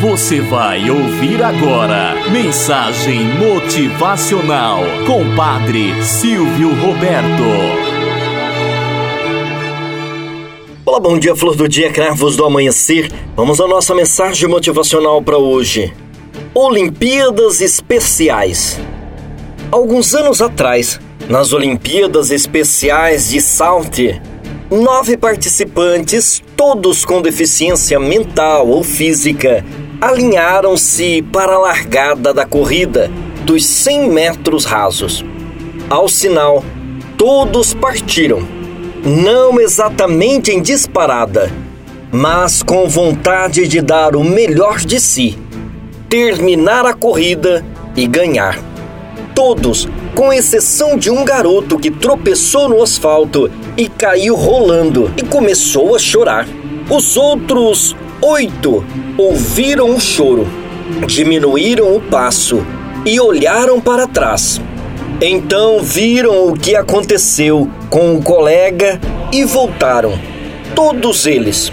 Você vai ouvir agora Mensagem Motivacional com Padre Silvio Roberto. Olá, bom dia, flor do dia, cravos do amanhecer. Vamos à nossa mensagem motivacional para hoje. Olimpíadas Especiais. Alguns anos atrás, nas Olimpíadas Especiais de Salter, nove participantes, todos com deficiência mental ou física, alinharam-se para a largada da corrida dos 100 metros rasos. Ao sinal, todos partiram, não exatamente em disparada, mas com vontade de dar o melhor de si, terminar a corrida e ganhar. Todos, com exceção de um garoto que tropeçou no asfalto e caiu rolando e começou a chorar. Os outros oito ouviram o choro, diminuíram o passo e olharam para trás. Então viram o que aconteceu com o colega e voltaram. Todos eles.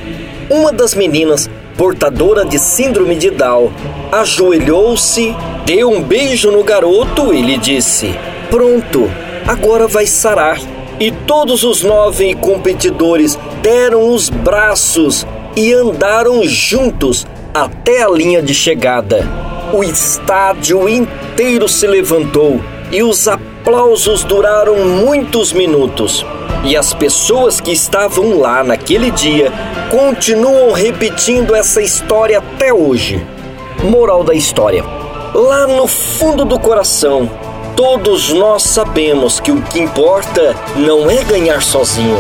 Uma das meninas, portadora de síndrome de Down, ajoelhou-se, deu um beijo no garoto e lhe disse: Pronto, agora vai sarar. E todos os nove competidores deram os braços e andaram juntos até a linha de chegada. O estádio inteiro se levantou e os aplausos duraram muitos minutos. E as pessoas que estavam lá naquele dia continuam repetindo essa história até hoje. Moral da história: lá no fundo do coração, todos nós sabemos que o que importa não é ganhar sozinho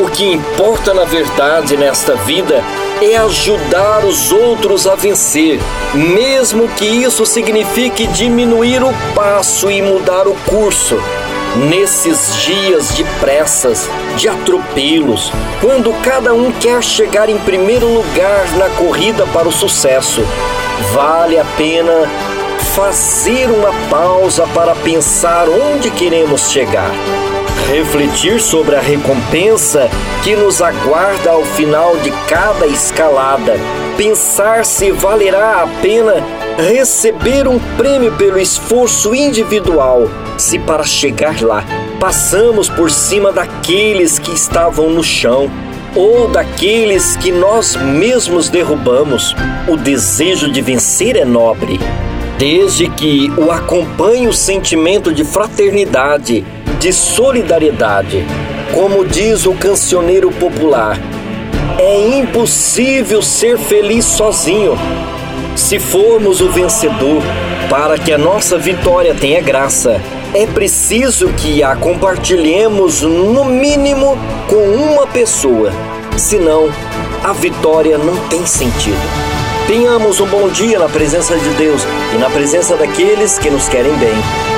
o que importa na verdade nesta vida é ajudar os outros a vencer, mesmo que isso signifique diminuir o passo e mudar o curso. Nesses dias de pressas, de atropelos, quando cada um quer chegar em primeiro lugar na corrida para o sucesso, vale a pena fazer uma pausa para pensar onde queremos chegar refletir sobre a recompensa que nos aguarda ao final de cada escalada, pensar se valerá a pena receber um prêmio pelo esforço individual, se para chegar lá passamos por cima daqueles que estavam no chão ou daqueles que nós mesmos derrubamos. O desejo de vencer é nobre, desde que o acompanhe o sentimento de fraternidade de solidariedade. Como diz o cancioneiro popular, é impossível ser feliz sozinho. Se formos o vencedor, para que a nossa vitória tenha graça, é preciso que a compartilhemos no mínimo com uma pessoa. Senão, a vitória não tem sentido. Tenhamos um bom dia na presença de Deus e na presença daqueles que nos querem bem.